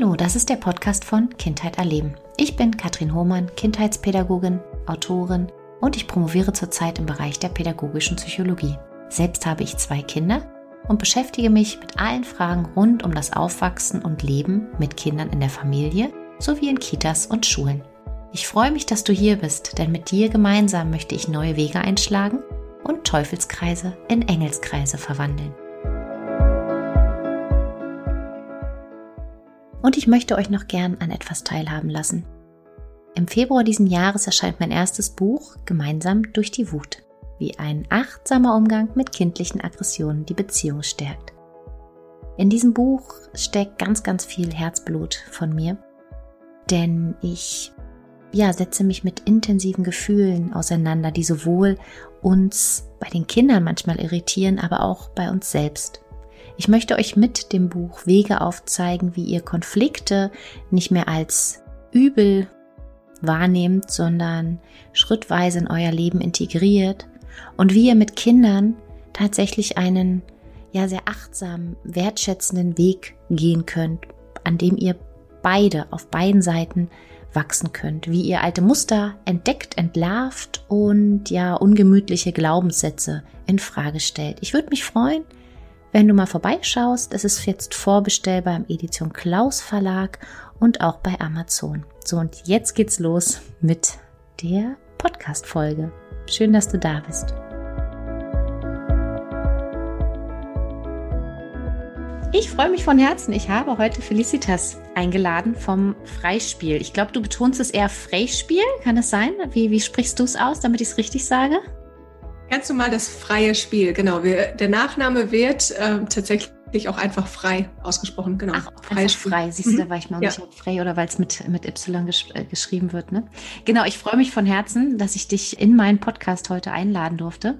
Hallo, das ist der Podcast von Kindheit erleben. Ich bin Katrin Hohmann, Kindheitspädagogin, Autorin und ich promoviere zurzeit im Bereich der pädagogischen Psychologie. Selbst habe ich zwei Kinder und beschäftige mich mit allen Fragen rund um das Aufwachsen und Leben mit Kindern in der Familie sowie in Kitas und Schulen. Ich freue mich, dass du hier bist, denn mit dir gemeinsam möchte ich neue Wege einschlagen und Teufelskreise in Engelskreise verwandeln. Und ich möchte euch noch gern an etwas teilhaben lassen. Im Februar diesen Jahres erscheint mein erstes Buch Gemeinsam durch die Wut, wie ein achtsamer Umgang mit kindlichen Aggressionen die Beziehung stärkt. In diesem Buch steckt ganz, ganz viel Herzblut von mir, denn ich ja, setze mich mit intensiven Gefühlen auseinander, die sowohl uns bei den Kindern manchmal irritieren, aber auch bei uns selbst. Ich möchte euch mit dem Buch Wege aufzeigen, wie ihr Konflikte nicht mehr als übel wahrnehmt, sondern schrittweise in euer Leben integriert und wie ihr mit Kindern tatsächlich einen ja sehr achtsamen, wertschätzenden Weg gehen könnt, an dem ihr beide auf beiden Seiten wachsen könnt, wie ihr alte Muster entdeckt, entlarvt und ja ungemütliche Glaubenssätze in Frage stellt. Ich würde mich freuen, wenn du mal vorbeischaust, es ist jetzt vorbestellbar im Edition Klaus Verlag und auch bei Amazon. So, und jetzt geht's los mit der Podcast-Folge. Schön, dass du da bist. Ich freue mich von Herzen. Ich habe heute Felicitas eingeladen vom Freispiel. Ich glaube, du betonst es eher Freispiel. Kann es sein? Wie, wie sprichst du es aus, damit ich es richtig sage? Ganz normal das freie Spiel, genau. Wir, der Nachname wird äh, tatsächlich auch einfach frei ausgesprochen, genau. Ach, frei, frei. Siehst du, da war ich mal ja. nicht frei oder weil es mit, mit Y gesch äh, geschrieben wird, ne? Genau, ich freue mich von Herzen, dass ich dich in meinen Podcast heute einladen durfte.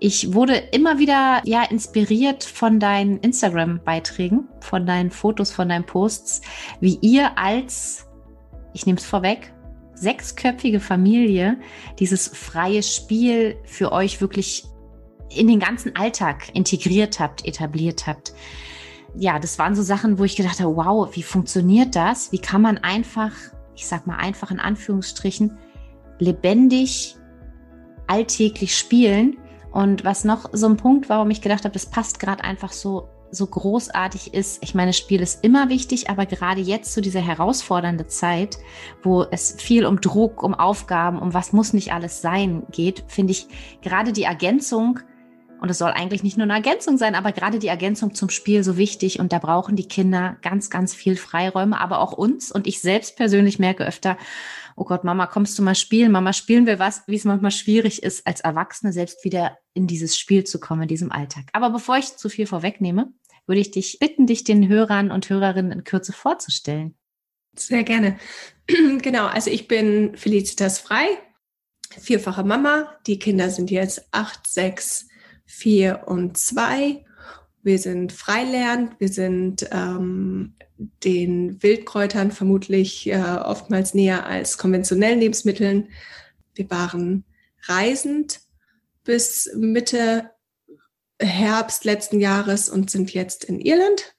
Ich wurde immer wieder, ja, inspiriert von deinen Instagram-Beiträgen, von deinen Fotos, von deinen Posts, wie ihr als, ich nehme es vorweg, sechsköpfige Familie dieses freie Spiel für euch wirklich in den ganzen Alltag integriert habt, etabliert habt. Ja, das waren so Sachen, wo ich gedacht habe, wow, wie funktioniert das? Wie kann man einfach, ich sag mal einfach in Anführungsstrichen, lebendig alltäglich spielen? Und was noch so ein Punkt, warum ich gedacht habe, das passt gerade einfach so so großartig ist. Ich meine, Spiel ist immer wichtig, aber gerade jetzt zu dieser herausfordernden Zeit, wo es viel um Druck, um Aufgaben, um was muss nicht alles sein geht, finde ich gerade die Ergänzung, und es soll eigentlich nicht nur eine Ergänzung sein, aber gerade die Ergänzung zum Spiel so wichtig. Und da brauchen die Kinder ganz, ganz viel Freiräume, aber auch uns. Und ich selbst persönlich merke öfter, oh Gott, Mama, kommst du mal spielen? Mama, spielen wir was? Wie es manchmal schwierig ist, als Erwachsene selbst wieder in dieses Spiel zu kommen, in diesem Alltag. Aber bevor ich zu viel vorwegnehme, würde ich dich bitten, dich den Hörern und Hörerinnen in Kürze vorzustellen. Sehr gerne. genau, also ich bin Felicitas Frei, vierfache Mama. Die Kinder sind jetzt acht, sechs, vier und zwei. Wir sind freilernt, wir sind ähm, den Wildkräutern vermutlich äh, oftmals näher als konventionellen Lebensmitteln. Wir waren reisend bis Mitte Herbst letzten Jahres und sind jetzt in Irland.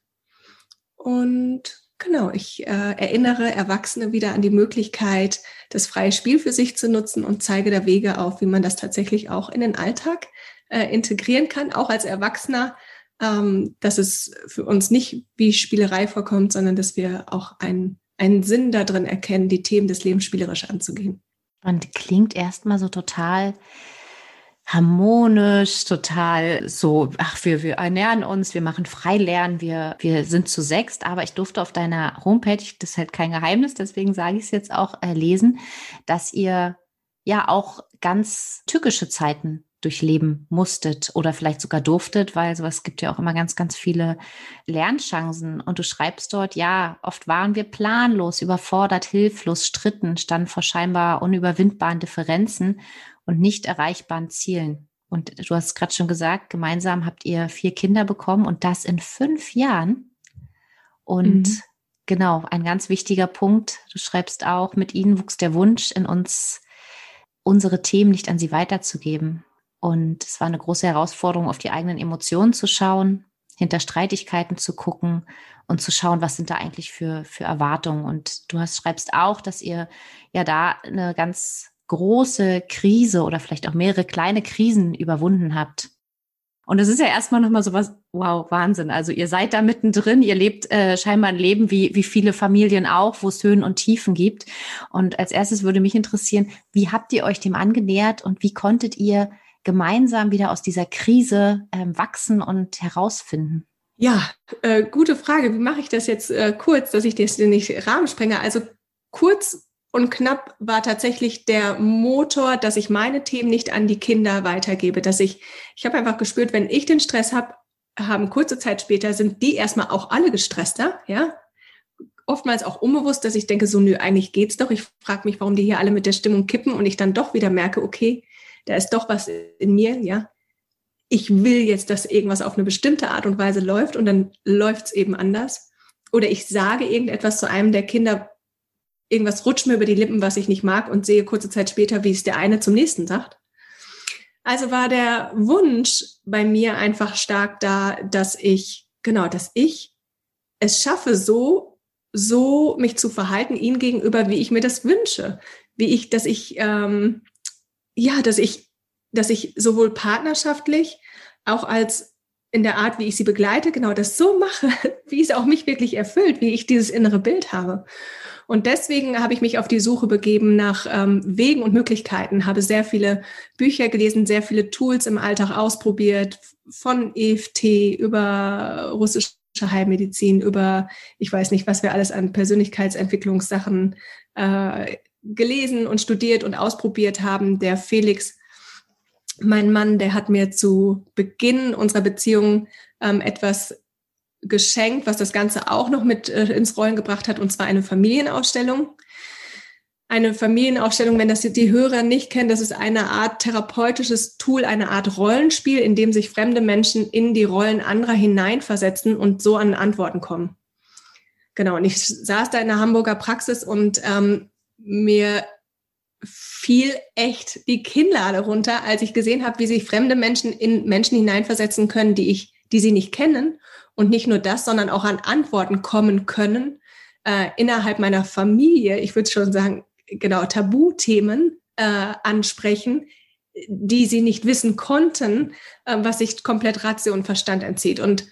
Und genau, ich äh, erinnere Erwachsene wieder an die Möglichkeit, das freie Spiel für sich zu nutzen und zeige da Wege auf, wie man das tatsächlich auch in den Alltag äh, integrieren kann, auch als Erwachsener, ähm, dass es für uns nicht wie Spielerei vorkommt, sondern dass wir auch einen, einen Sinn darin erkennen, die Themen des Lebens spielerisch anzugehen. Und klingt erstmal so total harmonisch, total so, ach, wir, wir ernähren uns, wir machen Freilernen, wir, wir sind zu sechst, aber ich durfte auf deiner Homepage, das ist halt kein Geheimnis, deswegen sage ich es jetzt auch, äh, lesen, dass ihr ja auch ganz tückische Zeiten durchleben musstet oder vielleicht sogar durftet, weil sowas gibt ja auch immer ganz, ganz viele Lernchancen. Und du schreibst dort, ja, oft waren wir planlos, überfordert, hilflos, stritten, standen vor scheinbar unüberwindbaren Differenzen und nicht erreichbaren Zielen. Und du hast gerade schon gesagt, gemeinsam habt ihr vier Kinder bekommen und das in fünf Jahren. Und mhm. genau, ein ganz wichtiger Punkt. Du schreibst auch, mit ihnen wuchs der Wunsch in uns, unsere Themen nicht an sie weiterzugeben. Und es war eine große Herausforderung, auf die eigenen Emotionen zu schauen, hinter Streitigkeiten zu gucken und zu schauen, was sind da eigentlich für, für Erwartungen. Und du hast, schreibst auch, dass ihr ja da eine ganz große Krise oder vielleicht auch mehrere kleine Krisen überwunden habt. Und das ist ja erstmal nochmal so was, wow, Wahnsinn. Also ihr seid da mittendrin, ihr lebt äh, scheinbar ein Leben wie, wie viele Familien auch, wo es Höhen und Tiefen gibt. Und als erstes würde mich interessieren, wie habt ihr euch dem angenähert und wie konntet ihr gemeinsam wieder aus dieser Krise ähm, wachsen und herausfinden? Ja, äh, gute Frage. Wie mache ich das jetzt äh, kurz, dass ich das nicht Rahmen sprenge? Also kurz und knapp war tatsächlich der Motor, dass ich meine Themen nicht an die Kinder weitergebe, dass ich, ich habe einfach gespürt, wenn ich den Stress habe, haben kurze Zeit später sind die erstmal auch alle gestresster, ja. Oftmals auch unbewusst, dass ich denke, so nö, eigentlich geht's doch. Ich frage mich, warum die hier alle mit der Stimmung kippen und ich dann doch wieder merke, okay, da ist doch was in mir, ja. Ich will jetzt, dass irgendwas auf eine bestimmte Art und Weise läuft und dann läuft's eben anders. Oder ich sage irgendetwas zu einem der Kinder, irgendwas rutscht mir über die Lippen, was ich nicht mag und sehe kurze Zeit später, wie es der eine zum nächsten sagt. Also war der Wunsch bei mir einfach stark da, dass ich, genau, dass ich es schaffe, so, so mich zu verhalten, ihm gegenüber, wie ich mir das wünsche. Wie ich, dass ich, ähm, ja, dass ich, dass ich sowohl partnerschaftlich, auch als in der Art, wie ich sie begleite, genau das so mache, wie es auch mich wirklich erfüllt, wie ich dieses innere Bild habe. Und deswegen habe ich mich auf die Suche begeben nach ähm, Wegen und Möglichkeiten, habe sehr viele Bücher gelesen, sehr viele Tools im Alltag ausprobiert, von EFT über russische Heilmedizin, über ich weiß nicht, was wir alles an Persönlichkeitsentwicklungssachen äh, gelesen und studiert und ausprobiert haben. Der Felix, mein Mann, der hat mir zu Beginn unserer Beziehung ähm, etwas geschenkt, was das Ganze auch noch mit äh, ins Rollen gebracht hat, und zwar eine Familienausstellung. Eine Familienausstellung, wenn das die Hörer nicht kennen, das ist eine Art therapeutisches Tool, eine Art Rollenspiel, in dem sich fremde Menschen in die Rollen anderer hineinversetzen und so an Antworten kommen. Genau, und ich saß da in der Hamburger Praxis und ähm, mir fiel echt die Kinnlade runter, als ich gesehen habe, wie sich fremde Menschen in Menschen hineinversetzen können, die ich, die sie nicht kennen und nicht nur das, sondern auch an Antworten kommen können äh, innerhalb meiner Familie. Ich würde schon sagen, genau, Tabuthemen äh, ansprechen, die sie nicht wissen konnten, äh, was sich komplett Ratio und Verstand entzieht. Und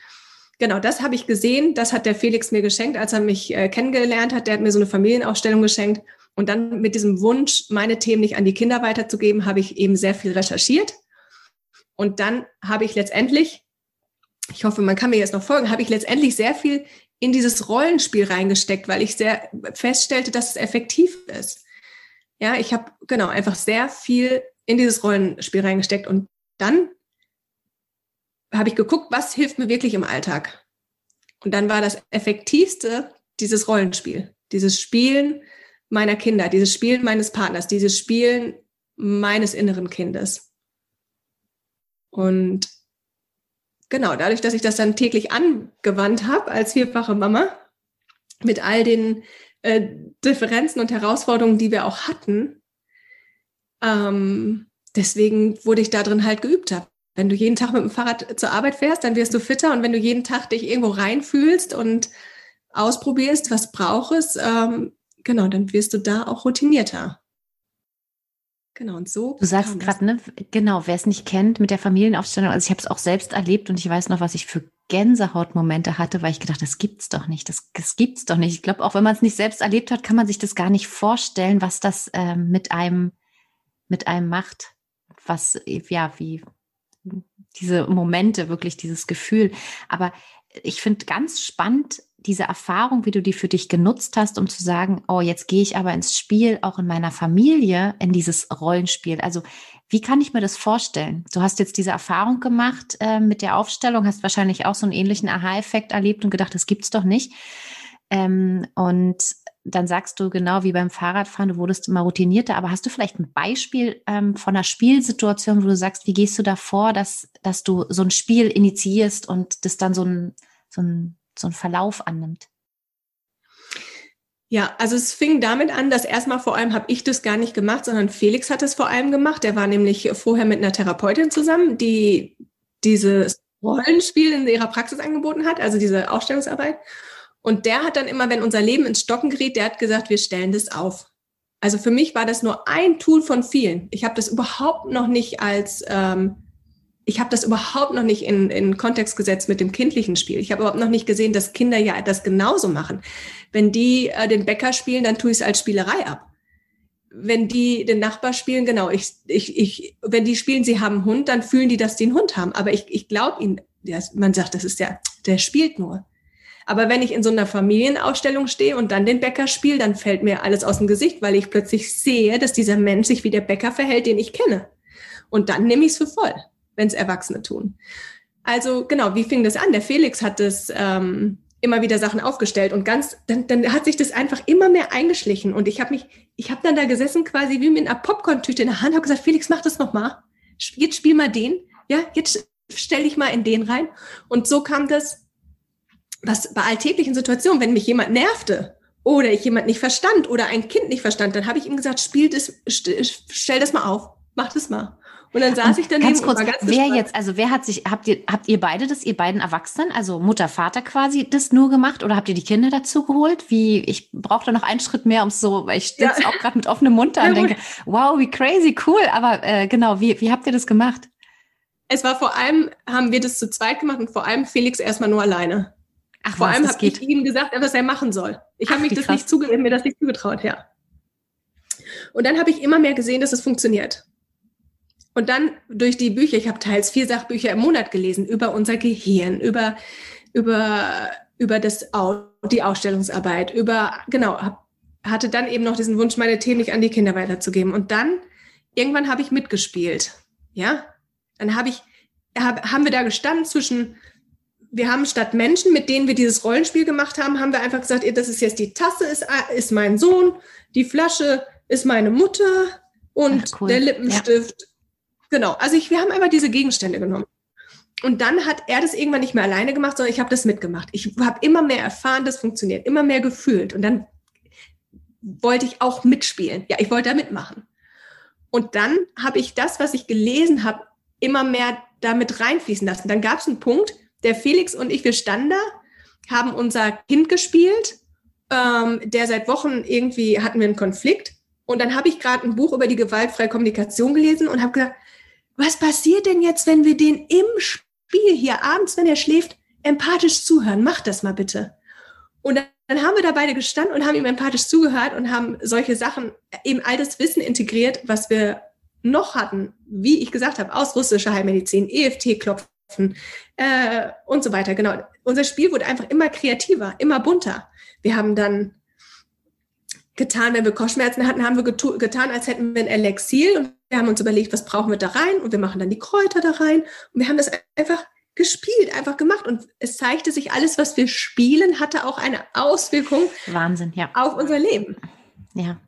genau, das habe ich gesehen. Das hat der Felix mir geschenkt, als er mich äh, kennengelernt hat. Der hat mir so eine Familienausstellung geschenkt. Und dann mit diesem Wunsch, meine Themen nicht an die Kinder weiterzugeben, habe ich eben sehr viel recherchiert. Und dann habe ich letztendlich ich hoffe, man kann mir jetzt noch folgen, habe ich letztendlich sehr viel in dieses Rollenspiel reingesteckt, weil ich sehr feststellte, dass es effektiv ist. Ja, ich habe genau einfach sehr viel in dieses Rollenspiel reingesteckt und dann habe ich geguckt, was hilft mir wirklich im Alltag. Und dann war das effektivste dieses Rollenspiel, dieses Spielen meiner Kinder, dieses Spielen meines Partners, dieses Spielen meines inneren Kindes. Und genau, dadurch, dass ich das dann täglich angewandt habe als vierfache Mama, mit all den äh, Differenzen und Herausforderungen, die wir auch hatten, ähm, deswegen wurde ich da drin halt geübt habe. Wenn du jeden Tag mit dem Fahrrad zur Arbeit fährst, dann wirst du fitter und wenn du jeden Tag dich irgendwo reinfühlst und ausprobierst, was brauchst, ähm, genau, dann wirst du da auch routinierter. Genau, und so. Du sagst gerade, ne, genau, wer es nicht kennt mit der Familienaufstellung, also ich habe es auch selbst erlebt und ich weiß noch, was ich für Gänsehautmomente hatte, weil ich gedacht, das gibt's doch nicht, das, das gibt's doch nicht. Ich glaube, auch wenn man es nicht selbst erlebt hat, kann man sich das gar nicht vorstellen, was das ähm, mit einem, mit einem macht. Was, ja, wie diese Momente, wirklich dieses Gefühl. Aber ich finde ganz spannend, diese Erfahrung, wie du die für dich genutzt hast, um zu sagen, oh, jetzt gehe ich aber ins Spiel, auch in meiner Familie, in dieses Rollenspiel. Also wie kann ich mir das vorstellen? Du hast jetzt diese Erfahrung gemacht äh, mit der Aufstellung, hast wahrscheinlich auch so einen ähnlichen Aha-Effekt erlebt und gedacht, das gibt's doch nicht. Ähm, und dann sagst du genau wie beim Fahrradfahren, du wurdest immer routinierter, aber hast du vielleicht ein Beispiel ähm, von einer Spielsituation, wo du sagst, wie gehst du da vor, dass, dass du so ein Spiel initiierst und das dann so ein, so ein so einen Verlauf annimmt? Ja, also es fing damit an, dass erstmal vor allem habe ich das gar nicht gemacht, sondern Felix hat es vor allem gemacht. Der war nämlich vorher mit einer Therapeutin zusammen, die dieses Rollenspiel in ihrer Praxis angeboten hat, also diese Ausstellungsarbeit. Und der hat dann immer, wenn unser Leben ins Stocken geriet, der hat gesagt, wir stellen das auf. Also für mich war das nur ein Tool von vielen. Ich habe das überhaupt noch nicht als, ähm, ich habe das überhaupt noch nicht in, in Kontext gesetzt mit dem kindlichen Spiel. Ich habe überhaupt noch nicht gesehen, dass Kinder ja das genauso machen. Wenn die äh, den Bäcker spielen, dann tue ich es als Spielerei ab. Wenn die den Nachbar spielen, genau, ich, ich, ich, wenn die spielen, sie haben einen Hund, dann fühlen die, dass die einen Hund haben. Aber ich, ich glaube ihnen, man sagt, das ist der, der spielt nur. Aber wenn ich in so einer Familienausstellung stehe und dann den Bäcker spiele, dann fällt mir alles aus dem Gesicht, weil ich plötzlich sehe, dass dieser Mensch sich wie der Bäcker verhält, den ich kenne. Und dann nehme ich es für voll, wenn es Erwachsene tun. Also genau, wie fing das an? Der Felix hat das ähm, immer wieder Sachen aufgestellt und ganz, dann, dann hat sich das einfach immer mehr eingeschlichen und ich habe mich, ich habe dann da gesessen quasi wie mit einer Popcorn-Tüte in der Hand, habe gesagt, Felix, mach das noch mal. Jetzt spiel mal den, ja, jetzt stell dich mal in den rein und so kam das was bei alltäglichen Situationen, wenn mich jemand nervte oder ich jemand nicht verstand oder ein Kind nicht verstand, dann habe ich ihm gesagt, spiel das, stell das mal auf, mach das mal. Und dann saß und ich daneben ganz kurz, und war ganz Wer jetzt, also wer hat sich, habt ihr, habt ihr beide das, ihr beiden Erwachsenen, also Mutter, Vater quasi, das nur gemacht oder habt ihr die Kinder dazu geholt? Wie, ich brauche da noch einen Schritt mehr, um so, weil ich sitze ja. auch gerade mit offenem Mund da und denke, wow, wie crazy, cool. Aber äh, genau, wie, wie habt ihr das gemacht? Es war vor allem, haben wir das zu zweit gemacht und vor allem Felix erstmal nur alleine. Ach, Vor was, allem habe ich ihm gesagt, was er machen soll. Ich habe mich das nicht zuge mir das nicht zugetraut, ja. Und dann habe ich immer mehr gesehen, dass es funktioniert. Und dann durch die Bücher, ich habe teils vier Sachbücher im Monat gelesen über unser Gehirn, über über über das die Ausstellungsarbeit, über genau hab, hatte dann eben noch diesen Wunsch, meine Themen nicht an die Kinder weiterzugeben. Und dann irgendwann habe ich mitgespielt, ja. Dann habe ich hab, haben wir da gestanden zwischen wir haben statt Menschen, mit denen wir dieses Rollenspiel gemacht haben, haben wir einfach gesagt, das ist jetzt die Tasse, ist, ist mein Sohn, die Flasche ist meine Mutter und Ach, cool. der Lippenstift. Ja. Genau, also ich, wir haben einfach diese Gegenstände genommen. Und dann hat er das irgendwann nicht mehr alleine gemacht, sondern ich habe das mitgemacht. Ich habe immer mehr erfahren, das funktioniert, immer mehr gefühlt. Und dann wollte ich auch mitspielen. Ja, ich wollte da mitmachen. Und dann habe ich das, was ich gelesen habe, immer mehr damit reinfließen lassen. Dann gab es einen Punkt, der Felix und ich, wir standen da, haben unser Kind gespielt, ähm, der seit Wochen irgendwie hatten wir einen Konflikt. Und dann habe ich gerade ein Buch über die gewaltfreie Kommunikation gelesen und habe gesagt, was passiert denn jetzt, wenn wir den im Spiel hier abends, wenn er schläft, empathisch zuhören? Mach das mal bitte. Und dann, haben wir da beide gestanden und haben ihm empathisch zugehört und haben solche Sachen, eben all das Wissen integriert, was wir noch hatten, wie ich gesagt habe, aus russischer Heilmedizin, EFT-Klopfen, äh, und so weiter. Genau. Unser Spiel wurde einfach immer kreativer, immer bunter. Wir haben dann getan, wenn wir Kopfschmerzen hatten, haben wir getan, als hätten wir ein Elixier und wir haben uns überlegt, was brauchen wir da rein und wir machen dann die Kräuter da rein und wir haben das einfach gespielt, einfach gemacht und es zeigte sich, alles, was wir spielen, hatte auch eine Auswirkung Wahnsinn, ja. auf unser Leben. Ja,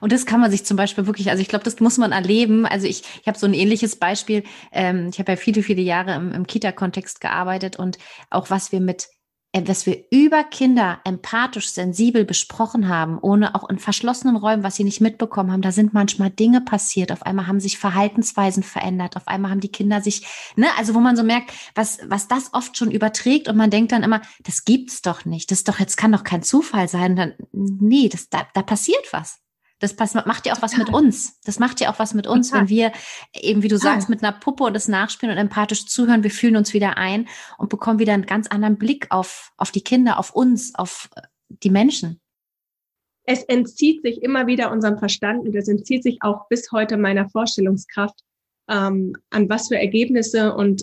und das kann man sich zum Beispiel wirklich, also ich glaube, das muss man erleben. Also ich, ich habe so ein ähnliches Beispiel. Ähm, ich habe ja viele, viele Jahre im, im Kita-Kontext gearbeitet und auch was wir mit was wir über Kinder empathisch, sensibel besprochen haben, ohne auch in verschlossenen Räumen, was sie nicht mitbekommen haben, da sind manchmal Dinge passiert. Auf einmal haben sich Verhaltensweisen verändert. Auf einmal haben die Kinder sich, ne, also wo man so merkt, was, was das oft schon überträgt und man denkt dann immer, das gibt's doch nicht. Das ist doch, jetzt kann doch kein Zufall sein. Dann, nee, das, da, da passiert was. Das macht ja auch was mit uns. Das macht ja auch was mit uns, wenn wir eben, wie du sagst, mit einer Puppe und das nachspielen und empathisch zuhören. Wir fühlen uns wieder ein und bekommen wieder einen ganz anderen Blick auf, auf die Kinder, auf uns, auf äh, die Menschen. Es entzieht sich immer wieder unserem Verstand und es entzieht sich auch bis heute meiner Vorstellungskraft, ähm, an was für Ergebnisse und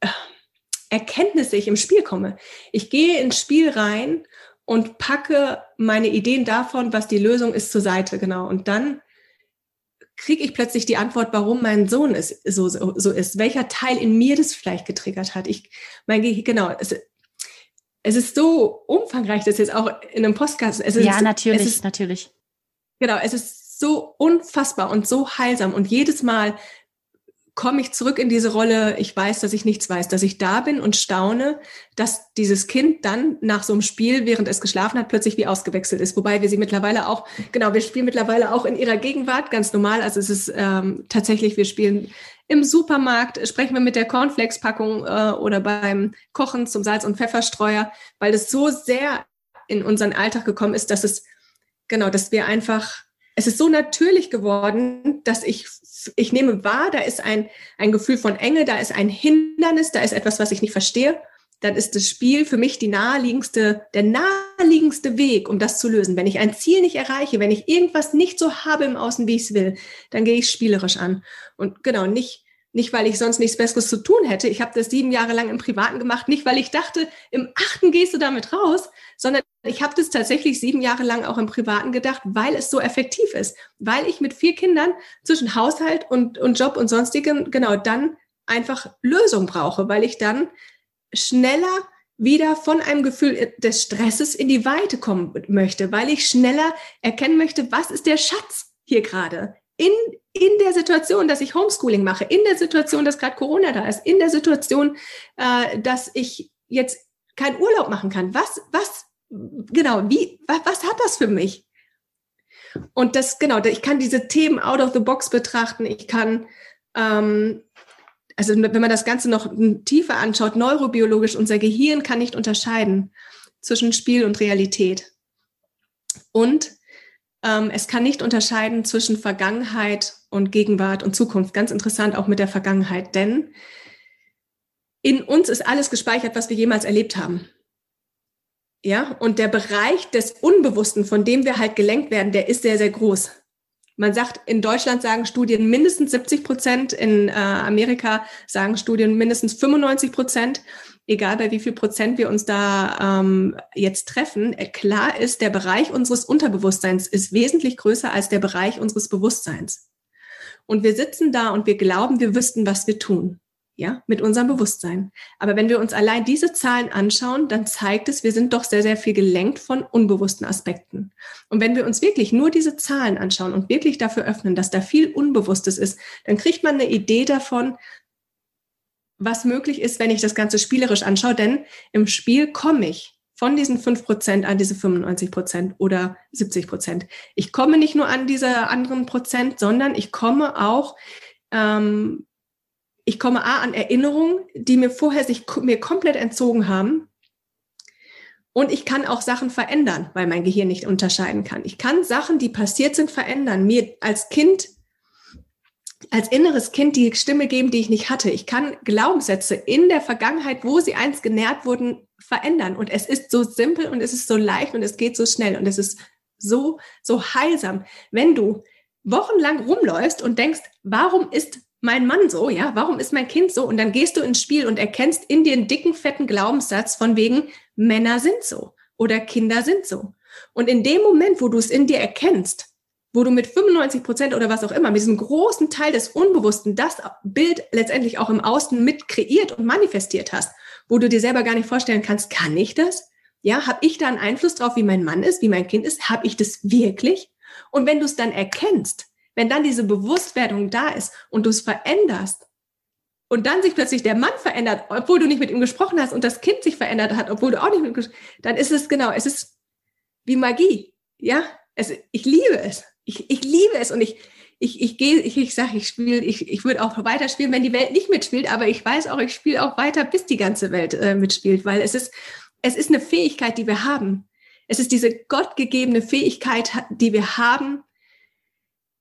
äh, Erkenntnisse ich im Spiel komme. Ich gehe ins Spiel rein und packe meine Ideen davon, was die Lösung ist, zur Seite, genau. Und dann kriege ich plötzlich die Antwort, warum mein Sohn es so, so, so ist, welcher Teil in mir das vielleicht getriggert hat. Ich, mein genau, es, es ist so umfangreich, das jetzt auch in einem Podcast. Es ist, ja, natürlich, es ist, natürlich. Genau, es ist so unfassbar und so heilsam und jedes Mal komme ich zurück in diese Rolle, ich weiß, dass ich nichts weiß, dass ich da bin und staune, dass dieses Kind dann nach so einem Spiel, während es geschlafen hat, plötzlich wie ausgewechselt ist. Wobei wir sie mittlerweile auch, genau, wir spielen mittlerweile auch in ihrer Gegenwart ganz normal. Also es ist ähm, tatsächlich, wir spielen im Supermarkt sprechen wir mit der Cornflakes-Packung äh, oder beim Kochen zum Salz- und Pfefferstreuer, weil es so sehr in unseren Alltag gekommen ist, dass es, genau, dass wir einfach, es ist so natürlich geworden, dass ich, ich nehme wahr, da ist ein, ein Gefühl von Enge, da ist ein Hindernis, da ist etwas, was ich nicht verstehe dann ist das Spiel für mich die naheliegendste, der naheliegendste Weg, um das zu lösen. Wenn ich ein Ziel nicht erreiche, wenn ich irgendwas nicht so habe im Außen, wie ich es will, dann gehe ich spielerisch an. Und genau, nicht, nicht weil ich sonst nichts Besseres zu tun hätte. Ich habe das sieben Jahre lang im Privaten gemacht, nicht weil ich dachte, im achten gehst du damit raus, sondern ich habe das tatsächlich sieben Jahre lang auch im Privaten gedacht, weil es so effektiv ist. Weil ich mit vier Kindern zwischen Haushalt und, und Job und sonstigem genau dann einfach Lösung brauche, weil ich dann schneller wieder von einem Gefühl des Stresses in die Weite kommen möchte, weil ich schneller erkennen möchte, was ist der Schatz hier gerade in, in der Situation, dass ich Homeschooling mache, in der Situation, dass gerade Corona da ist, in der Situation, äh, dass ich jetzt keinen Urlaub machen kann. Was, was, genau, wie, was, was hat das für mich? Und das, genau, ich kann diese Themen out of the box betrachten. Ich kann ähm, also wenn man das Ganze noch tiefer anschaut, neurobiologisch, unser Gehirn kann nicht unterscheiden zwischen Spiel und Realität. Und ähm, es kann nicht unterscheiden zwischen Vergangenheit und Gegenwart und Zukunft. Ganz interessant auch mit der Vergangenheit, denn in uns ist alles gespeichert, was wir jemals erlebt haben. Ja, und der Bereich des Unbewussten, von dem wir halt gelenkt werden, der ist sehr, sehr groß. Man sagt, in Deutschland sagen Studien mindestens 70 Prozent, in äh, Amerika sagen Studien mindestens 95 Prozent. Egal bei wie viel Prozent wir uns da ähm, jetzt treffen, äh, klar ist, der Bereich unseres Unterbewusstseins ist wesentlich größer als der Bereich unseres Bewusstseins. Und wir sitzen da und wir glauben, wir wüssten, was wir tun ja, mit unserem Bewusstsein. Aber wenn wir uns allein diese Zahlen anschauen, dann zeigt es, wir sind doch sehr, sehr viel gelenkt von unbewussten Aspekten. Und wenn wir uns wirklich nur diese Zahlen anschauen und wirklich dafür öffnen, dass da viel Unbewusstes ist, dann kriegt man eine Idee davon, was möglich ist, wenn ich das Ganze spielerisch anschaue. Denn im Spiel komme ich von diesen fünf Prozent an diese 95 Prozent oder 70 Prozent. Ich komme nicht nur an diese anderen Prozent, sondern ich komme auch ähm, ich komme A an Erinnerungen, die mir vorher sich mir komplett entzogen haben. Und ich kann auch Sachen verändern, weil mein Gehirn nicht unterscheiden kann. Ich kann Sachen, die passiert sind, verändern. Mir als Kind, als inneres Kind die Stimme geben, die ich nicht hatte. Ich kann Glaubenssätze in der Vergangenheit, wo sie einst genährt wurden, verändern. Und es ist so simpel und es ist so leicht und es geht so schnell und es ist so, so heilsam. Wenn du wochenlang rumläufst und denkst, warum ist mein Mann so, ja, warum ist mein Kind so? Und dann gehst du ins Spiel und erkennst in dir einen dicken, fetten Glaubenssatz von wegen, Männer sind so oder Kinder sind so. Und in dem Moment, wo du es in dir erkennst, wo du mit 95 Prozent oder was auch immer, mit diesem großen Teil des Unbewussten das Bild letztendlich auch im Außen mit kreiert und manifestiert hast, wo du dir selber gar nicht vorstellen kannst, kann ich das? Ja, habe ich da einen Einfluss drauf, wie mein Mann ist, wie mein Kind ist? Habe ich das wirklich? Und wenn du es dann erkennst, wenn dann diese Bewusstwerdung da ist und du es veränderst und dann sich plötzlich der Mann verändert, obwohl du nicht mit ihm gesprochen hast und das Kind sich verändert hat, obwohl du auch nicht mit ihm gesprochen hast, dann ist es genau, es ist wie Magie. Ja, es, ich liebe es. Ich, ich liebe es und ich, ich, ich gehe, ich, ich sage, ich spiele, ich, ich würde auch weiter spielen, wenn die Welt nicht mitspielt, aber ich weiß auch, ich spiele auch weiter, bis die ganze Welt äh, mitspielt, weil es ist, es ist eine Fähigkeit, die wir haben. Es ist diese gottgegebene Fähigkeit, die wir haben,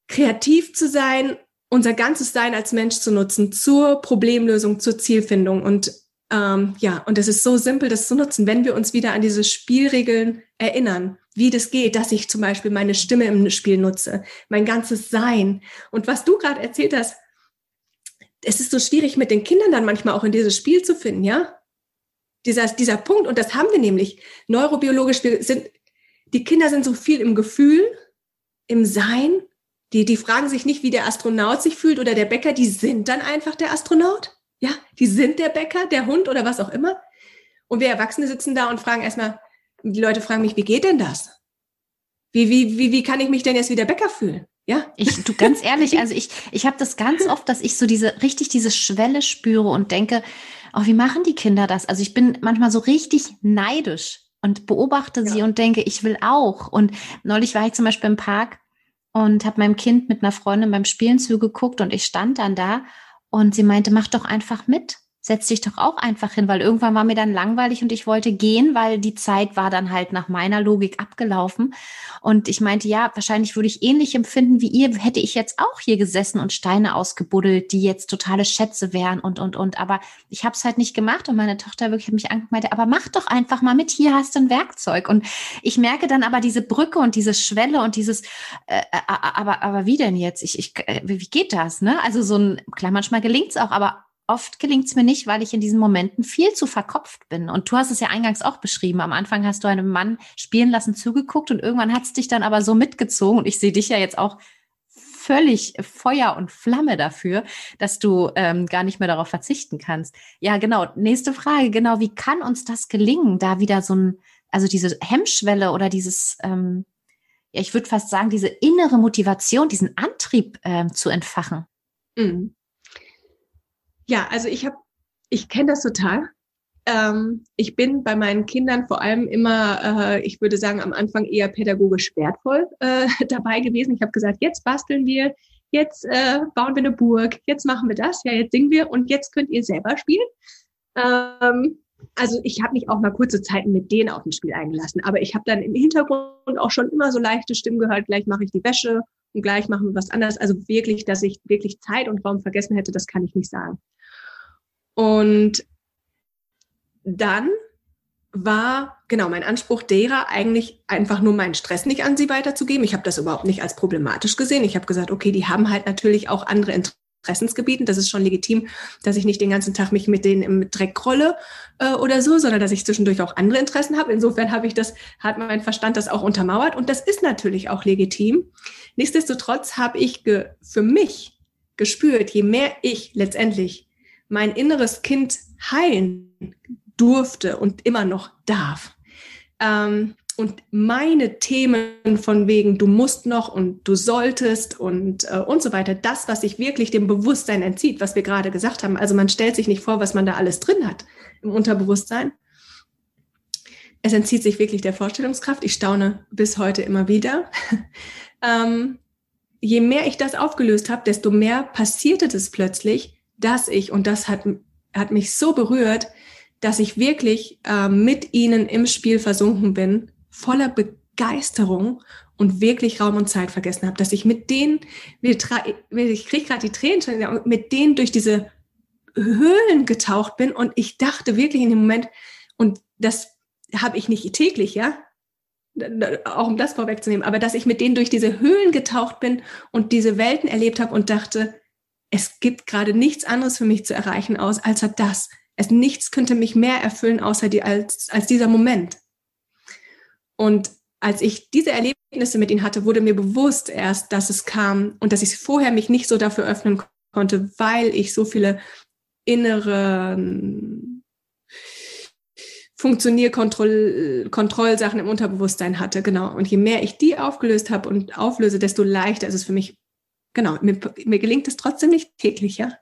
kreativ zu sein, unser ganzes Sein als Mensch zu nutzen zur Problemlösung, zur Zielfindung. Und ähm, ja, und es ist so simpel, das zu nutzen, wenn wir uns wieder an diese Spielregeln erinnern, wie das geht, dass ich zum Beispiel meine Stimme im Spiel nutze, mein ganzes Sein. Und was du gerade erzählt hast, es ist so schwierig mit den Kindern dann manchmal auch in dieses Spiel zu finden, ja? Dieser, dieser Punkt, und das haben wir nämlich neurobiologisch, wir sind, die Kinder sind so viel im Gefühl, im Sein, die, die fragen sich nicht, wie der Astronaut sich fühlt oder der Bäcker, die sind dann einfach der Astronaut. Ja, die sind der Bäcker, der Hund oder was auch immer. Und wir Erwachsene sitzen da und fragen erstmal, die Leute fragen mich, wie geht denn das? Wie, wie, wie, wie kann ich mich denn jetzt wieder Bäcker fühlen? Ja. Ich, du ganz ehrlich, also ich, ich habe das ganz oft, dass ich so diese, richtig diese Schwelle spüre und denke, oh, wie machen die Kinder das? Also ich bin manchmal so richtig neidisch und beobachte ja. sie und denke, ich will auch. Und neulich war ich zum Beispiel im Park und habe meinem Kind mit einer Freundin beim Spielen zugeguckt und ich stand dann da Und sie meinte, mach doch einfach mit setz dich doch auch einfach hin, weil irgendwann war mir dann langweilig und ich wollte gehen, weil die Zeit war dann halt nach meiner Logik abgelaufen. Und ich meinte, ja, wahrscheinlich würde ich ähnlich empfinden wie ihr, hätte ich jetzt auch hier gesessen und Steine ausgebuddelt, die jetzt totale Schätze wären und, und, und. Aber ich habe es halt nicht gemacht und meine Tochter wirklich hat mich angemeint, aber mach doch einfach mal mit, hier hast du ein Werkzeug. Und ich merke dann aber diese Brücke und diese Schwelle und dieses, äh, äh aber, aber wie denn jetzt? Ich, ich, äh, wie geht das? Ne? Also so ein, klar, manchmal gelingt es auch, aber oft gelingt es mir nicht, weil ich in diesen Momenten viel zu verkopft bin. Und du hast es ja eingangs auch beschrieben. Am Anfang hast du einem Mann spielen lassen, zugeguckt und irgendwann hat es dich dann aber so mitgezogen. Und ich sehe dich ja jetzt auch völlig Feuer und Flamme dafür, dass du ähm, gar nicht mehr darauf verzichten kannst. Ja, genau. Nächste Frage. Genau, wie kann uns das gelingen, da wieder so ein, also diese Hemmschwelle oder dieses, ähm, ja, ich würde fast sagen, diese innere Motivation, diesen Antrieb ähm, zu entfachen? Mhm. Ja, also ich habe, ich kenne das total. Ähm, ich bin bei meinen Kindern vor allem immer, äh, ich würde sagen, am Anfang eher pädagogisch wertvoll äh, dabei gewesen. Ich habe gesagt, jetzt basteln wir, jetzt äh, bauen wir eine Burg, jetzt machen wir das, ja, jetzt singen wir und jetzt könnt ihr selber spielen. Ähm, also ich habe mich auch mal kurze Zeiten mit denen auf ein Spiel eingelassen, aber ich habe dann im Hintergrund auch schon immer so leichte Stimmen gehört, gleich mache ich die Wäsche und gleich machen wir was anderes. Also wirklich, dass ich wirklich Zeit und Raum vergessen hätte, das kann ich nicht sagen. Und dann war genau mein Anspruch derer eigentlich einfach nur meinen Stress nicht an sie weiterzugeben. Ich habe das überhaupt nicht als problematisch gesehen. Ich habe gesagt, okay, die haben halt natürlich auch andere Interessensgebieten. Das ist schon legitim, dass ich nicht den ganzen Tag mich mit denen im Dreck rolle äh, oder so, sondern dass ich zwischendurch auch andere Interessen habe. Insofern habe ich das, hat mein Verstand das auch untermauert und das ist natürlich auch legitim. Nichtsdestotrotz habe ich für mich gespürt, je mehr ich letztendlich mein inneres Kind heilen durfte und immer noch darf. Ähm, und meine Themen von wegen, du musst noch und du solltest und, äh, und so weiter, das, was sich wirklich dem Bewusstsein entzieht, was wir gerade gesagt haben. Also man stellt sich nicht vor, was man da alles drin hat im Unterbewusstsein. Es entzieht sich wirklich der Vorstellungskraft. Ich staune bis heute immer wieder. ähm, je mehr ich das aufgelöst habe, desto mehr passierte das plötzlich, dass ich, und das hat, hat mich so berührt, dass ich wirklich äh, mit ihnen im Spiel versunken bin, voller Begeisterung und wirklich Raum und Zeit vergessen habe, dass ich mit denen, ich kriege gerade die Tränen schon, mit denen durch diese Höhlen getaucht bin und ich dachte wirklich in dem Moment, und das habe ich nicht täglich, ja, auch um das vorwegzunehmen, aber dass ich mit denen durch diese Höhlen getaucht bin und diese Welten erlebt habe und dachte, es gibt gerade nichts anderes für mich zu erreichen aus, als das. Es nichts könnte mich mehr erfüllen, außer die, als, als dieser Moment. Und als ich diese Erlebnisse mit ihnen hatte, wurde mir bewusst erst, dass es kam und dass ich vorher mich nicht so dafür öffnen konnte, weil ich so viele innere Funktionierkontrollsachen im Unterbewusstsein hatte. Genau. Und je mehr ich die aufgelöst habe und auflöse, desto leichter ist es für mich, genau, mir, mir gelingt es trotzdem nicht täglich, ja.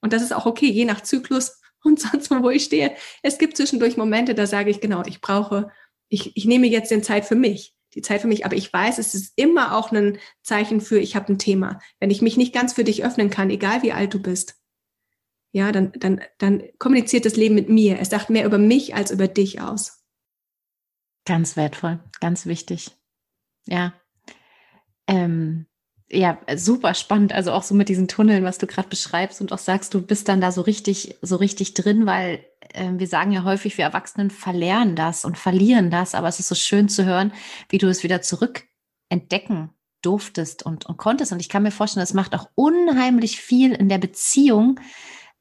Und das ist auch okay, je nach Zyklus und sonst wo ich stehe. Es gibt zwischendurch Momente, da sage ich, genau, ich brauche, ich, ich nehme jetzt den Zeit für mich, die Zeit für mich, aber ich weiß, es ist immer auch ein Zeichen für, ich habe ein Thema. Wenn ich mich nicht ganz für dich öffnen kann, egal wie alt du bist, ja, dann, dann, dann kommuniziert das Leben mit mir. Es sagt mehr über mich als über dich aus. Ganz wertvoll, ganz wichtig. Ja. Ähm, ja, super spannend. Also auch so mit diesen Tunneln, was du gerade beschreibst und auch sagst, du bist dann da so richtig, so richtig drin, weil äh, wir sagen ja häufig, wir Erwachsenen verlernen das und verlieren das, aber es ist so schön zu hören, wie du es wieder zurück entdecken durftest und, und konntest. Und ich kann mir vorstellen, das macht auch unheimlich viel in der Beziehung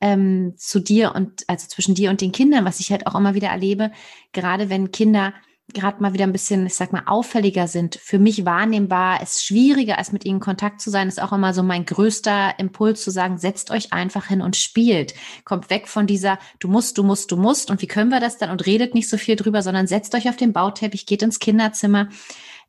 ähm, zu dir und also zwischen dir und den Kindern, was ich halt auch immer wieder erlebe, gerade wenn Kinder gerade mal wieder ein bisschen, ich sag mal, auffälliger sind, für mich wahrnehmbar, es schwieriger als mit ihnen in Kontakt zu sein, ist auch immer so mein größter Impuls zu sagen, setzt euch einfach hin und spielt. Kommt weg von dieser, du musst, du musst, du musst und wie können wir das dann und redet nicht so viel drüber, sondern setzt euch auf den Bauteppich, geht ins Kinderzimmer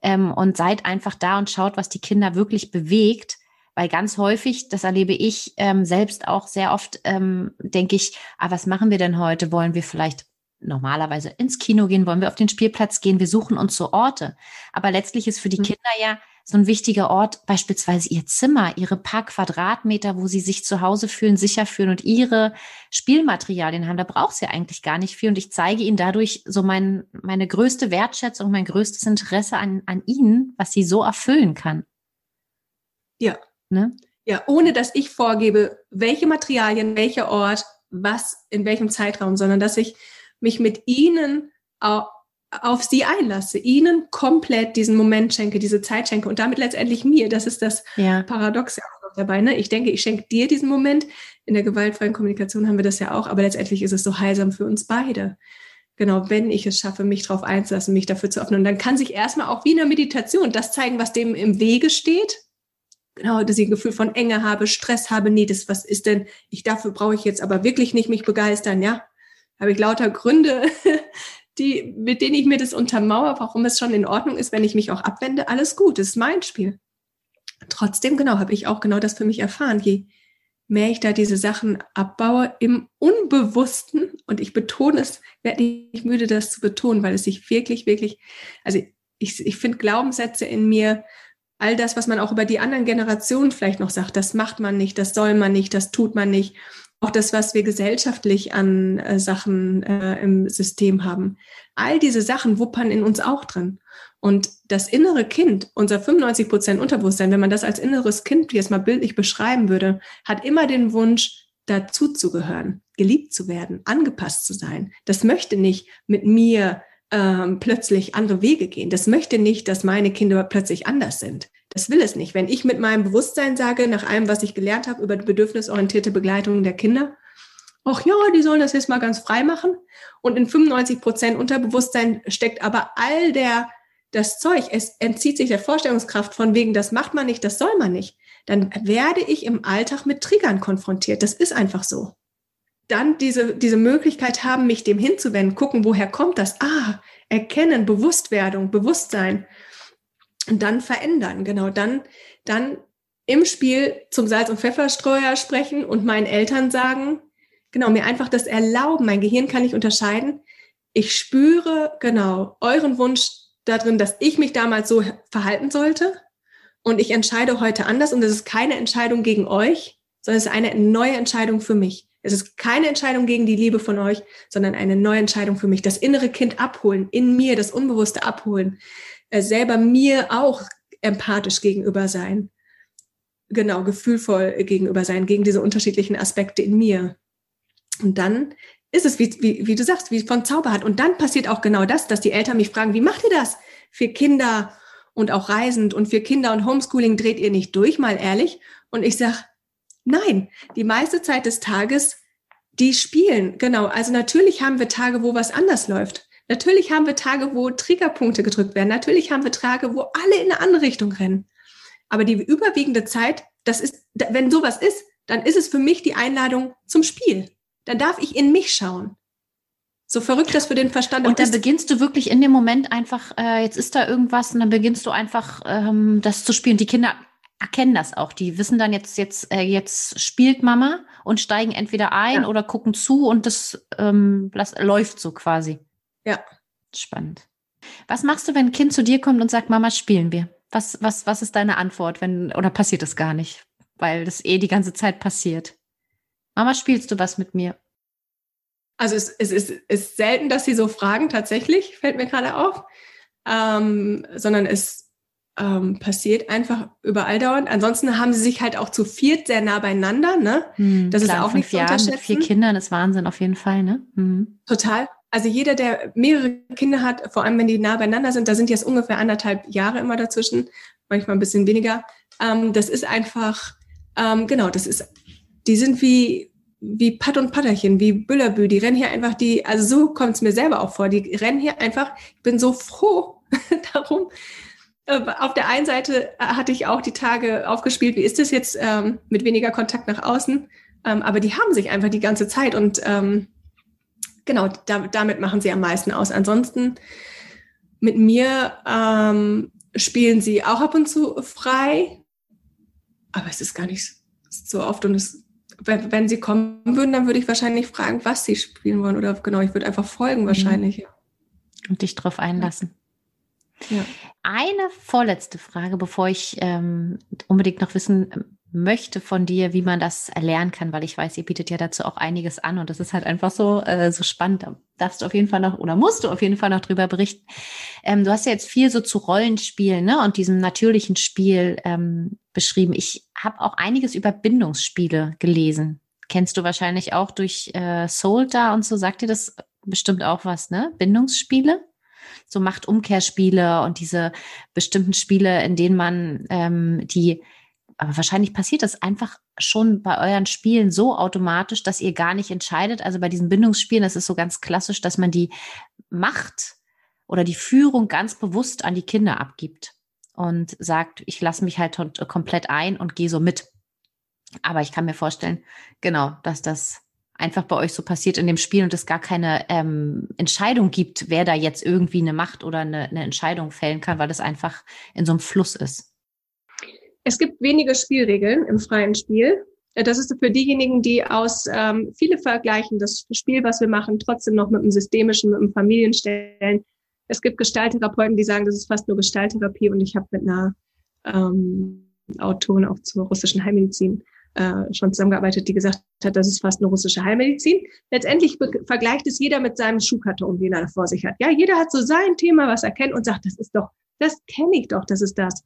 ähm, und seid einfach da und schaut, was die Kinder wirklich bewegt. Weil ganz häufig, das erlebe ich ähm, selbst auch sehr oft, ähm, denke ich, ah, was machen wir denn heute? Wollen wir vielleicht normalerweise ins Kino gehen, wollen wir auf den Spielplatz gehen, wir suchen uns so Orte. Aber letztlich ist für die mhm. Kinder ja so ein wichtiger Ort, beispielsweise ihr Zimmer, ihre paar Quadratmeter, wo sie sich zu Hause fühlen, sicher fühlen und ihre Spielmaterialien haben. Da braucht sie eigentlich gar nicht viel. Und ich zeige ihnen dadurch so mein, meine größte Wertschätzung, mein größtes Interesse an, an ihnen, was sie so erfüllen kann. Ja. Ne? Ja, ohne dass ich vorgebe, welche Materialien, welcher Ort, was, in welchem Zeitraum, sondern dass ich mich mit ihnen auf sie einlasse, ihnen komplett diesen Moment schenke, diese Zeit schenke und damit letztendlich mir. Das ist das ja. Paradoxe auch dabei. Ne? Ich denke, ich schenke dir diesen Moment. In der gewaltfreien Kommunikation haben wir das ja auch, aber letztendlich ist es so heilsam für uns beide. Genau, wenn ich es schaffe, mich darauf einzulassen, mich dafür zu öffnen. Und dann kann sich erstmal auch wie in der Meditation das zeigen, was dem im Wege steht. Genau, dass ich ein Gefühl von Enge habe, Stress habe. Nee, das, was ist denn? Ich dafür brauche ich jetzt aber wirklich nicht mich begeistern, ja? Habe ich lauter Gründe, die, mit denen ich mir das untermauere, warum es schon in Ordnung ist, wenn ich mich auch abwende, alles gut, das ist mein Spiel. Trotzdem, genau, habe ich auch genau das für mich erfahren. Je mehr ich da diese Sachen abbaue im Unbewussten, und ich betone es, werde nicht müde, das zu betonen, weil es sich wirklich, wirklich, also ich, ich finde Glaubenssätze in mir, all das, was man auch über die anderen Generationen vielleicht noch sagt, das macht man nicht, das soll man nicht, das tut man nicht auch das, was wir gesellschaftlich an äh, Sachen äh, im System haben. All diese Sachen wuppern in uns auch drin. Und das innere Kind, unser 95 Prozent Unterbewusstsein, wenn man das als inneres Kind jetzt mal bildlich beschreiben würde, hat immer den Wunsch, dazu zu gehören, geliebt zu werden, angepasst zu sein. Das möchte nicht mit mir ähm, plötzlich andere Wege gehen. Das möchte nicht, dass meine Kinder plötzlich anders sind. Das will es nicht. Wenn ich mit meinem Bewusstsein sage, nach allem, was ich gelernt habe über die bedürfnisorientierte Begleitung der Kinder, ach ja, die sollen das jetzt mal ganz frei machen. Und in 95 Prozent Unterbewusstsein steckt aber all der, das Zeug, es entzieht sich der Vorstellungskraft von wegen, das macht man nicht, das soll man nicht. Dann werde ich im Alltag mit Triggern konfrontiert. Das ist einfach so. Dann diese, diese Möglichkeit haben, mich dem hinzuwenden, gucken, woher kommt das? Ah, erkennen, Bewusstwerdung, Bewusstsein und dann verändern. Genau, dann, dann im Spiel zum Salz- und Pfefferstreuer sprechen und meinen Eltern sagen, genau, mir einfach das erlauben. Mein Gehirn kann nicht unterscheiden. Ich spüre, genau, euren Wunsch darin, dass ich mich damals so verhalten sollte. Und ich entscheide heute anders. Und es ist keine Entscheidung gegen euch, sondern es ist eine neue Entscheidung für mich. Es ist keine Entscheidung gegen die Liebe von euch, sondern eine neue Entscheidung für mich. Das innere Kind abholen, in mir das Unbewusste abholen, selber mir auch empathisch gegenüber sein. Genau, gefühlvoll gegenüber sein, gegen diese unterschiedlichen Aspekte in mir. Und dann ist es, wie, wie, wie du sagst, wie von Zauberhand. Und dann passiert auch genau das, dass die Eltern mich fragen, wie macht ihr das für Kinder und auch reisend und für Kinder und Homeschooling dreht ihr nicht durch, mal ehrlich? Und ich sage, nein, die meiste Zeit des Tages, die spielen, genau. Also natürlich haben wir Tage, wo was anders läuft. Natürlich haben wir Tage, wo Triggerpunkte gedrückt werden. Natürlich haben wir Tage, wo alle in eine andere Richtung rennen. Aber die überwiegende Zeit, das ist, wenn sowas ist, dann ist es für mich die Einladung zum Spiel. Dann darf ich in mich schauen. So verrückt das für den Verstand Und dann ist. beginnst du wirklich in dem Moment einfach, äh, jetzt ist da irgendwas und dann beginnst du einfach ähm, das zu spielen. Die Kinder erkennen das auch. Die wissen dann jetzt, jetzt, äh, jetzt spielt Mama und steigen entweder ein ja. oder gucken zu und das, ähm, das läuft so quasi. Ja. Spannend. Was machst du, wenn ein Kind zu dir kommt und sagt, Mama, spielen wir? Was, was, was ist deine Antwort, wenn, oder passiert das gar nicht? Weil das eh die ganze Zeit passiert. Mama, spielst du was mit mir? Also es, es ist, ist selten, dass sie so fragen, tatsächlich, fällt mir gerade auf. Ähm, sondern es ähm, passiert einfach überall dauernd. Ansonsten haben sie sich halt auch zu viert sehr nah beieinander. Ne? Hm, das klar, ist auch nicht zu Mit vier Kindern ist Wahnsinn auf jeden Fall. Ne? Hm. Total. Also jeder, der mehrere Kinder hat, vor allem wenn die nah beieinander sind, da sind jetzt ungefähr anderthalb Jahre immer dazwischen, manchmal ein bisschen weniger. Ähm, das ist einfach, ähm, genau, das ist, die sind wie, wie Patt und Patterchen, wie Büllerbü, die rennen hier einfach die, also so kommt es mir selber auch vor, die rennen hier einfach, ich bin so froh darum. Äh, auf der einen Seite hatte ich auch die Tage aufgespielt, wie ist das jetzt ähm, mit weniger Kontakt nach außen, ähm, aber die haben sich einfach die ganze Zeit und ähm, genau, da, damit machen sie am meisten aus. Ansonsten mit mir ähm, spielen sie auch ab und zu frei, aber es ist gar nicht so oft und es, wenn, wenn sie kommen würden, dann würde ich wahrscheinlich fragen, was sie spielen wollen oder genau, ich würde einfach folgen wahrscheinlich. Und dich drauf einlassen. Ja. Eine vorletzte Frage, bevor ich ähm, unbedingt noch wissen möchte von dir, wie man das erlernen kann, weil ich weiß, ihr bietet ja dazu auch einiges an und das ist halt einfach so, äh, so spannend. Da darfst du auf jeden Fall noch oder musst du auf jeden Fall noch drüber berichten. Ähm, du hast ja jetzt viel so zu Rollenspielen ne, und diesem natürlichen Spiel ähm, beschrieben. Ich habe auch einiges über Bindungsspiele gelesen. Kennst du wahrscheinlich auch durch äh, da und so. Sagt dir das bestimmt auch was, ne? Bindungsspiele? So Machtumkehrspiele und diese bestimmten Spiele, in denen man ähm, die aber wahrscheinlich passiert das einfach schon bei euren Spielen so automatisch, dass ihr gar nicht entscheidet. Also bei diesen Bindungsspielen, das ist so ganz klassisch, dass man die Macht oder die Führung ganz bewusst an die Kinder abgibt und sagt, ich lasse mich halt komplett ein und gehe so mit. Aber ich kann mir vorstellen, genau, dass das einfach bei euch so passiert in dem Spiel und es gar keine ähm, Entscheidung gibt, wer da jetzt irgendwie eine Macht oder eine, eine Entscheidung fällen kann, weil es einfach in so einem Fluss ist. Es gibt wenige Spielregeln im freien Spiel. Äh, das ist für diejenigen, die aus ähm, viele vergleichen das Spiel, was wir machen, trotzdem noch mit einem systemischen, mit einem Familienstellen. Es gibt Gestalttherapeuten, die sagen, das ist fast nur Gestalttherapie und ich habe mit einer ähm, Autorin auch zur russischen Heilmedizin äh, schon zusammengearbeitet, die gesagt hat, das ist fast eine russische Heilmedizin. Letztendlich vergleicht es jeder mit seinem Schuhkarton, den er vor sich hat. Ja, jeder hat so sein Thema, was er kennt und sagt, das ist doch, das kenne ich doch, das ist das.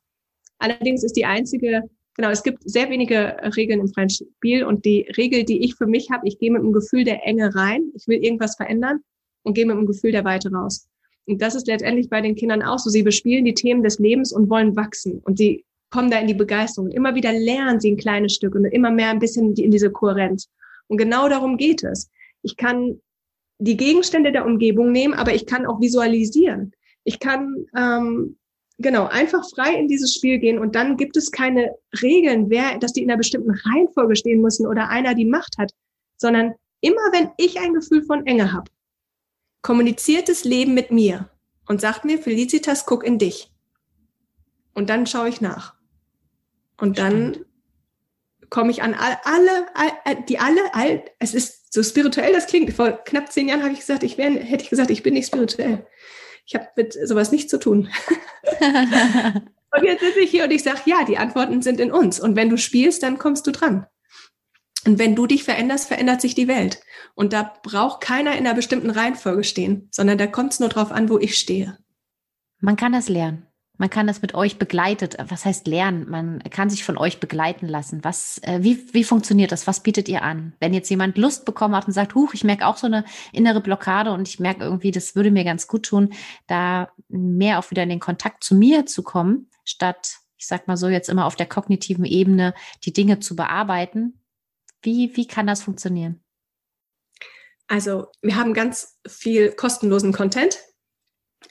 Allerdings ist die einzige, genau, es gibt sehr wenige Regeln im freien Spiel und die Regel, die ich für mich habe, ich gehe mit dem Gefühl der Enge rein, ich will irgendwas verändern und gehe mit dem Gefühl der Weite raus. Und das ist letztendlich bei den Kindern auch so. Sie bespielen die Themen des Lebens und wollen wachsen und sie kommen da in die Begeisterung. immer wieder lernen sie ein kleines Stück und immer mehr ein bisschen in diese Kohärenz. Und genau darum geht es. Ich kann die Gegenstände der Umgebung nehmen, aber ich kann auch visualisieren. Ich kann ähm, genau, einfach frei in dieses Spiel gehen und dann gibt es keine Regeln, wer, dass die in einer bestimmten Reihenfolge stehen müssen oder einer die Macht hat, sondern immer wenn ich ein Gefühl von Enge habe, kommuniziert das Leben mit mir und sagt mir, Felicitas, guck in dich. Und dann schaue ich nach. Und dann komme ich an alle, alle, die alle, all, es ist so spirituell, das klingt. Vor knapp zehn Jahren habe ich gesagt, ich wäre, hätte ich gesagt, ich bin nicht spirituell ich habe mit sowas nichts zu tun. und jetzt sitze ich hier und ich sage, ja, die Antworten sind in uns. Und wenn du spielst, dann kommst du dran. Und wenn du dich veränderst, verändert sich die Welt. Und da braucht keiner in einer bestimmten Reihenfolge stehen, sondern da kommt es nur drauf an, wo ich stehe. Man kann das lernen. Man kann das mit euch begleitet. Was heißt lernen? Man kann sich von euch begleiten lassen. Was, äh, wie, wie funktioniert das? Was bietet ihr an? Wenn jetzt jemand Lust bekommen hat und sagt, huch, ich merke auch so eine innere Blockade und ich merke irgendwie, das würde mir ganz gut tun, da mehr auch wieder in den Kontakt zu mir zu kommen, statt, ich sag mal so, jetzt immer auf der kognitiven Ebene die Dinge zu bearbeiten. Wie, wie kann das funktionieren? Also, wir haben ganz viel kostenlosen Content,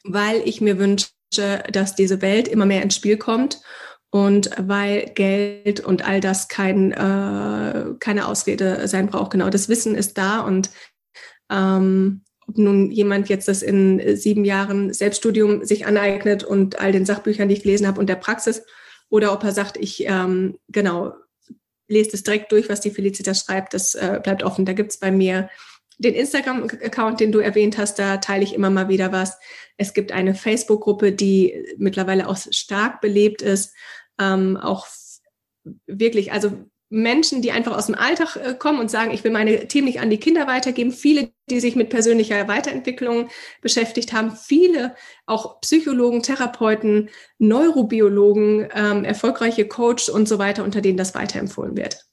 weil ich mir wünsche, dass diese Welt immer mehr ins Spiel kommt und weil Geld und all das kein, äh, keine Ausrede sein braucht. Genau, das Wissen ist da und ähm, ob nun jemand jetzt das in sieben Jahren Selbststudium sich aneignet und all den Sachbüchern, die ich gelesen habe und der Praxis, oder ob er sagt, ich ähm, genau lese es direkt durch, was die Felicitas schreibt, das äh, bleibt offen. Da gibt es bei mir den Instagram-Account, den du erwähnt hast, da teile ich immer mal wieder was. Es gibt eine Facebook-Gruppe, die mittlerweile auch stark belebt ist. Ähm, auch wirklich, also Menschen, die einfach aus dem Alltag äh, kommen und sagen, ich will meine Themen nicht an die Kinder weitergeben. Viele, die sich mit persönlicher Weiterentwicklung beschäftigt haben. Viele, auch Psychologen, Therapeuten, Neurobiologen, ähm, erfolgreiche Coaches und so weiter, unter denen das weiterempfohlen wird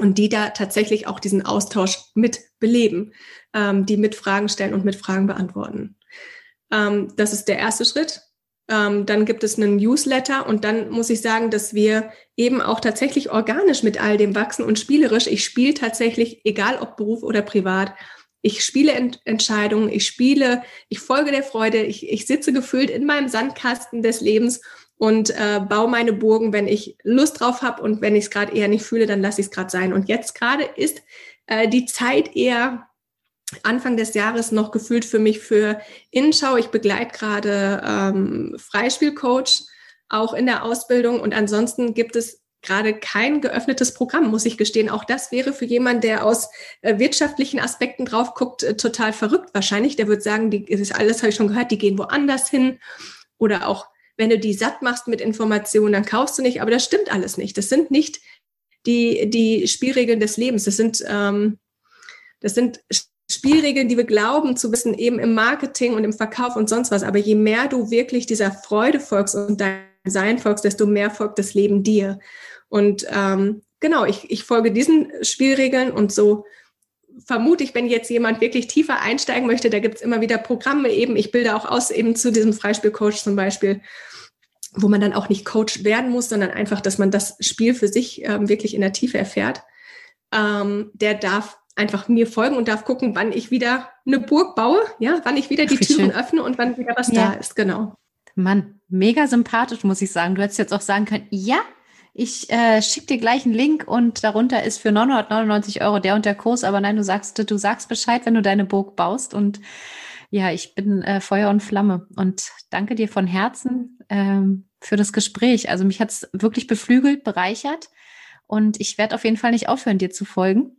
und die da tatsächlich auch diesen Austausch mit beleben, ähm, die mit Fragen stellen und mit Fragen beantworten. Ähm, das ist der erste Schritt. Ähm, dann gibt es einen Newsletter und dann muss ich sagen, dass wir eben auch tatsächlich organisch mit all dem wachsen und spielerisch. Ich spiele tatsächlich, egal ob Beruf oder privat, ich spiele Ent Entscheidungen, ich spiele, ich folge der Freude, ich, ich sitze gefühlt in meinem Sandkasten des Lebens und äh, baue meine Burgen, wenn ich Lust drauf habe und wenn ich es gerade eher nicht fühle, dann lasse ich es gerade sein. Und jetzt gerade ist äh, die Zeit eher Anfang des Jahres noch gefühlt für mich für Innenschau. Ich begleite gerade ähm, Freispielcoach auch in der Ausbildung und ansonsten gibt es gerade kein geöffnetes Programm, muss ich gestehen. Auch das wäre für jemanden, der aus äh, wirtschaftlichen Aspekten drauf guckt, äh, total verrückt wahrscheinlich. Der wird sagen, die, das alles habe ich schon gehört, die gehen woanders hin Oder auch, wenn du die satt machst mit Informationen, dann kaufst du nicht. Aber das stimmt alles nicht. Das sind nicht die, die Spielregeln des Lebens. Das sind, ähm, das sind Spielregeln, die wir glauben zu wissen, eben im Marketing und im Verkauf und sonst was. Aber je mehr du wirklich dieser Freude folgst und dein Sein folgst, desto mehr folgt das Leben dir. Und ähm, genau, ich, ich folge diesen Spielregeln und so vermute ich, wenn jetzt jemand wirklich tiefer einsteigen möchte, da gibt es immer wieder Programme eben. Ich bilde auch aus eben zu diesem Freispielcoach zum Beispiel, wo man dann auch nicht Coach werden muss, sondern einfach, dass man das Spiel für sich ähm, wirklich in der Tiefe erfährt. Ähm, der darf einfach mir folgen und darf gucken, wann ich wieder eine Burg baue, ja, wann ich wieder die Ach, Türen schön. öffne und wann wieder was ja. da ist, genau. Mann, mega sympathisch, muss ich sagen. Du hättest jetzt auch sagen können, ja, ich äh, schicke dir gleich einen Link und darunter ist für 999 Euro der und der Kurs, aber nein, du sagst, du sagst Bescheid, wenn du deine Burg baust und ja, ich bin äh, Feuer und Flamme und danke dir von Herzen ähm, für das Gespräch. Also mich hat es wirklich beflügelt, bereichert und ich werde auf jeden Fall nicht aufhören, dir zu folgen.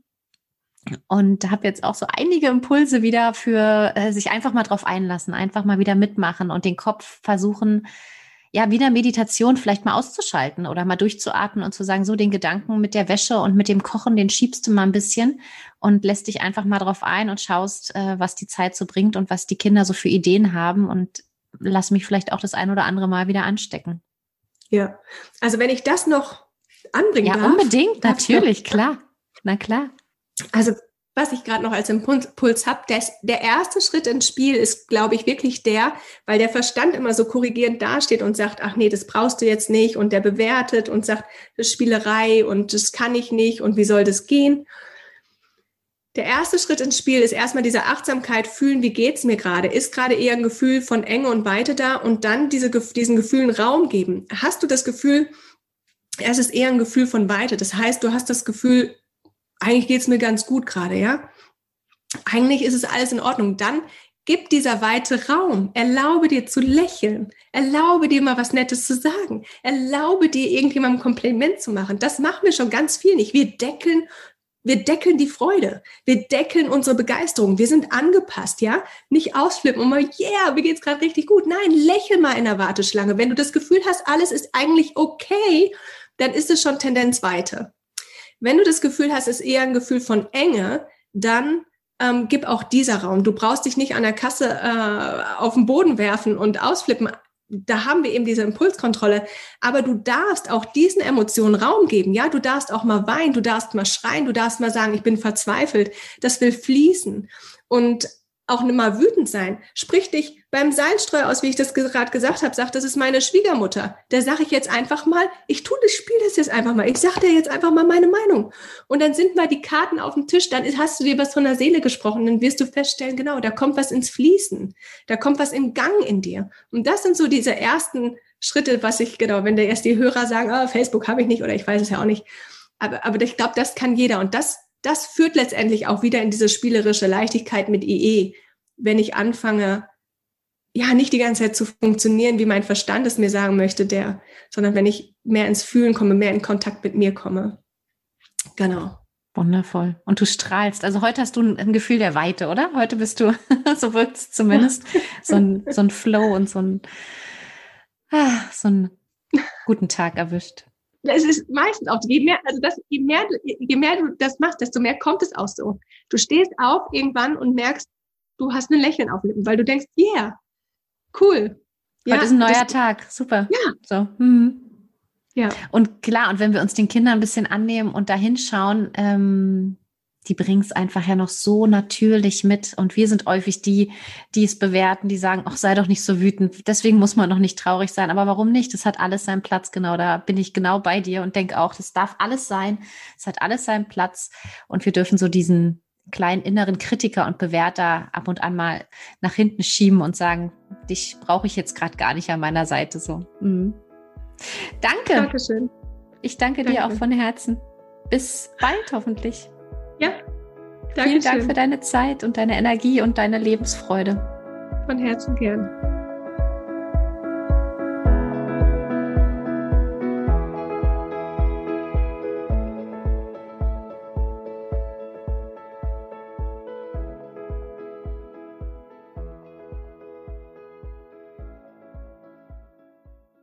Und habe jetzt auch so einige Impulse wieder für äh, sich einfach mal drauf einlassen, einfach mal wieder mitmachen und den Kopf versuchen, ja, wieder Meditation vielleicht mal auszuschalten oder mal durchzuatmen und zu sagen, so den Gedanken mit der Wäsche und mit dem Kochen, den schiebst du mal ein bisschen und lässt dich einfach mal drauf ein und schaust, äh, was die Zeit so bringt und was die Kinder so für Ideen haben und lass mich vielleicht auch das ein oder andere Mal wieder anstecken. Ja, also wenn ich das noch anbringen ja, darf. Ja, unbedingt, natürlich, klar. Na klar. Also was ich gerade noch als Impuls habe, der erste Schritt ins Spiel ist, glaube ich, wirklich der, weil der Verstand immer so korrigierend dasteht und sagt, ach nee, das brauchst du jetzt nicht und der bewertet und sagt, das ist Spielerei und das kann ich nicht und wie soll das gehen? Der erste Schritt ins Spiel ist erstmal diese Achtsamkeit fühlen, wie geht's mir gerade? Ist gerade eher ein Gefühl von Enge und Weite da und dann diese, diesen Gefühlen Raum geben. Hast du das Gefühl, es ist eher ein Gefühl von Weite. Das heißt, du hast das Gefühl, eigentlich geht's mir ganz gut gerade, ja. Eigentlich ist es alles in Ordnung. Dann gib dieser weite Raum. Erlaube dir zu lächeln. Erlaube dir mal was Nettes zu sagen. Erlaube dir irgendjemandem Kompliment zu machen. Das machen wir schon ganz viel nicht. Wir deckeln wir deckeln die Freude. Wir deckeln unsere Begeisterung. Wir sind angepasst, ja? Nicht ausflippen und mal, yeah, mir geht's gerade richtig gut. Nein, lächel mal in der Warteschlange. Wenn du das Gefühl hast, alles ist eigentlich okay, dann ist es schon Tendenz weiter. Wenn du das Gefühl hast, es ist eher ein Gefühl von Enge, dann ähm, gib auch dieser Raum. Du brauchst dich nicht an der Kasse äh, auf den Boden werfen und ausflippen. Da haben wir eben diese Impulskontrolle. Aber du darfst auch diesen Emotionen Raum geben. Ja, du darfst auch mal weinen, du darfst mal schreien, du darfst mal sagen, ich bin verzweifelt. Das will fließen. Und auch mal wütend sein. Sprich dich beim Seilstreu aus, wie ich das gerade gesagt habe, sagt, das ist meine Schwiegermutter. Da sage ich jetzt einfach mal, ich tue das Spiel das jetzt einfach mal. Ich sage dir jetzt einfach mal meine Meinung. Und dann sind mal die Karten auf dem Tisch, dann hast du dir was von der Seele gesprochen, dann wirst du feststellen, genau, da kommt was ins Fließen. Da kommt was in Gang in dir. Und das sind so diese ersten Schritte, was ich, genau, wenn da erst die Hörer sagen, oh, Facebook habe ich nicht oder ich weiß es ja auch nicht. Aber, aber ich glaube, das kann jeder. Und das das führt letztendlich auch wieder in diese spielerische Leichtigkeit mit IE, wenn ich anfange, ja, nicht die ganze Zeit zu funktionieren, wie mein Verstand es mir sagen möchte, der, sondern wenn ich mehr ins Fühlen komme, mehr in Kontakt mit mir komme. Genau. Wundervoll. Und du strahlst. Also heute hast du ein Gefühl der Weite, oder? Heute bist du, so wirkt es zumindest, so ein, so ein Flow und so ein, ah, so einen guten Tag erwischt es ist meistens auch, je mehr, also das, je mehr, je mehr du das machst, desto mehr kommt es auch so. Du stehst auf irgendwann und merkst, du hast ein Lächeln auf Lippen, weil du denkst, yeah, cool. Ja, Heute ist ein neuer das, Tag, super. Ja. So. Mhm. Ja. Und klar, und wenn wir uns den Kindern ein bisschen annehmen und da hinschauen, ähm, die bringen es einfach ja noch so natürlich mit. Und wir sind häufig die, die es bewerten, die sagen, ach, sei doch nicht so wütend. Deswegen muss man noch nicht traurig sein. Aber warum nicht? Das hat alles seinen Platz. Genau, da bin ich genau bei dir und denke auch, das darf alles sein. Es hat alles seinen Platz. Und wir dürfen so diesen kleinen inneren Kritiker und Bewerter ab und an mal nach hinten schieben und sagen, dich brauche ich jetzt gerade gar nicht an meiner Seite so. Mhm. Danke. Dankeschön. Ich danke, danke dir auch von Herzen. Bis bald hoffentlich. Ja. Dankeschön. Vielen Dank für deine Zeit und deine Energie und deine Lebensfreude. Von Herzen gern.